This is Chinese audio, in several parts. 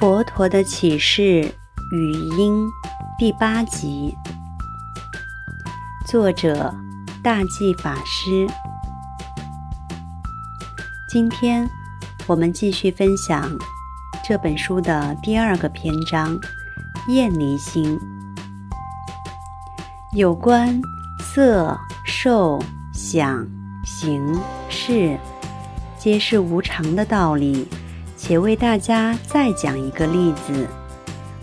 佛陀的启示语音第八集，作者大寂法师。今天我们继续分享这本书的第二个篇章——厌离心。有关色、受、想、行、识，皆是无常的道理。且为大家再讲一个例子，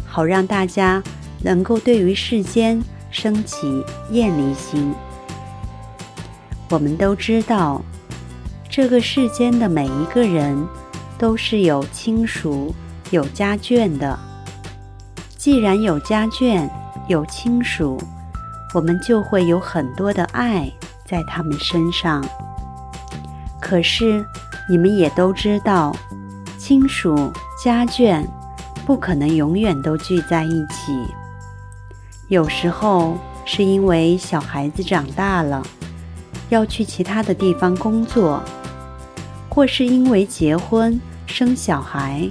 好让大家能够对于世间升起厌离心。我们都知道，这个世间的每一个人都是有亲属、有家眷的。既然有家眷、有亲属，我们就会有很多的爱在他们身上。可是，你们也都知道。亲属家眷不可能永远都聚在一起。有时候是因为小孩子长大了，要去其他的地方工作，或是因为结婚生小孩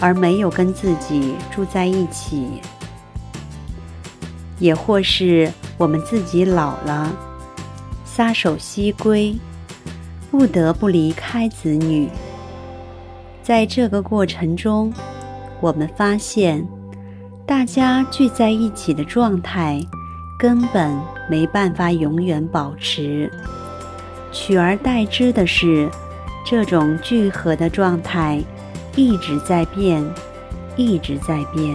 而没有跟自己住在一起，也或是我们自己老了，撒手西归，不得不离开子女。在这个过程中，我们发现，大家聚在一起的状态根本没办法永远保持，取而代之的是，这种聚合的状态一直在变，一直在变。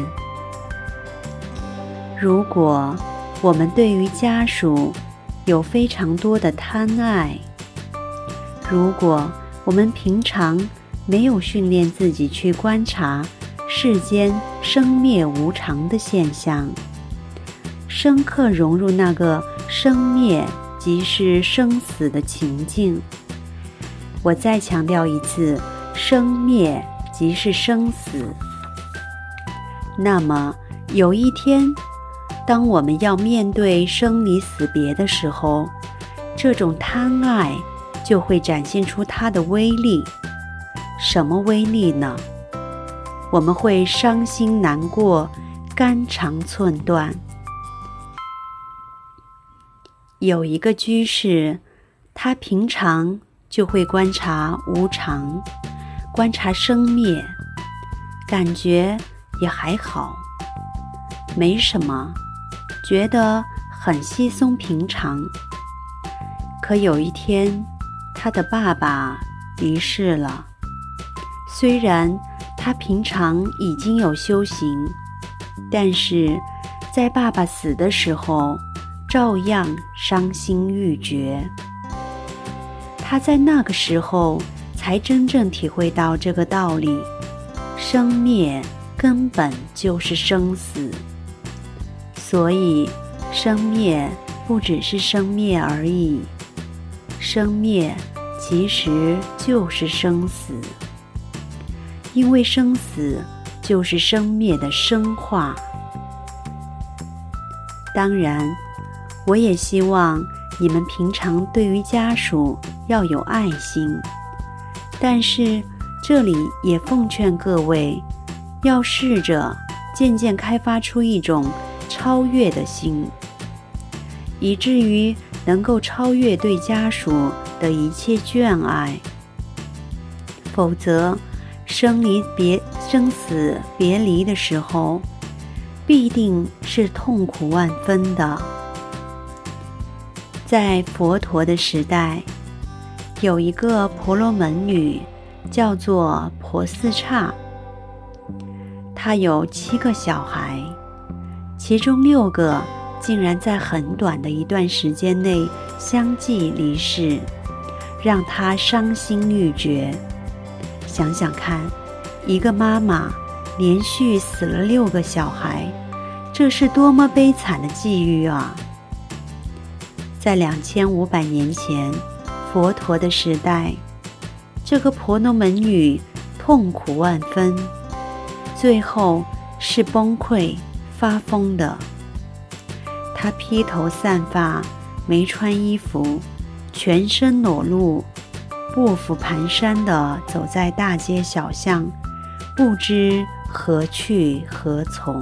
如果我们对于家属有非常多的贪爱，如果我们平常，没有训练自己去观察世间生灭无常的现象，深刻融入那个生灭即是生死的情境。我再强调一次，生灭即是生死。那么有一天，当我们要面对生离死别的时候，这种贪爱就会展现出它的威力。什么威力呢？我们会伤心难过，肝肠寸断。有一个居士，他平常就会观察无常，观察生灭，感觉也还好，没什么，觉得很稀松平常。可有一天，他的爸爸离世了。虽然他平常已经有修行，但是在爸爸死的时候，照样伤心欲绝。他在那个时候才真正体会到这个道理：生灭根本就是生死，所以生灭不只是生灭而已，生灭其实就是生死。因为生死就是生灭的生化。当然，我也希望你们平常对于家属要有爱心，但是这里也奉劝各位，要试着渐渐开发出一种超越的心，以至于能够超越对家属的一切眷爱，否则，生离别、生死别离的时候，必定是痛苦万分的。在佛陀的时代，有一个婆罗门女，叫做婆斯刹。她有七个小孩，其中六个竟然在很短的一段时间内相继离世，让她伤心欲绝。想想看，一个妈妈连续死了六个小孩，这是多么悲惨的际遇啊！在两千五百年前，佛陀的时代，这个婆罗门女痛苦万分，最后是崩溃发疯的。她披头散发，没穿衣服，全身裸露。步履蹒跚地走在大街小巷，不知何去何从？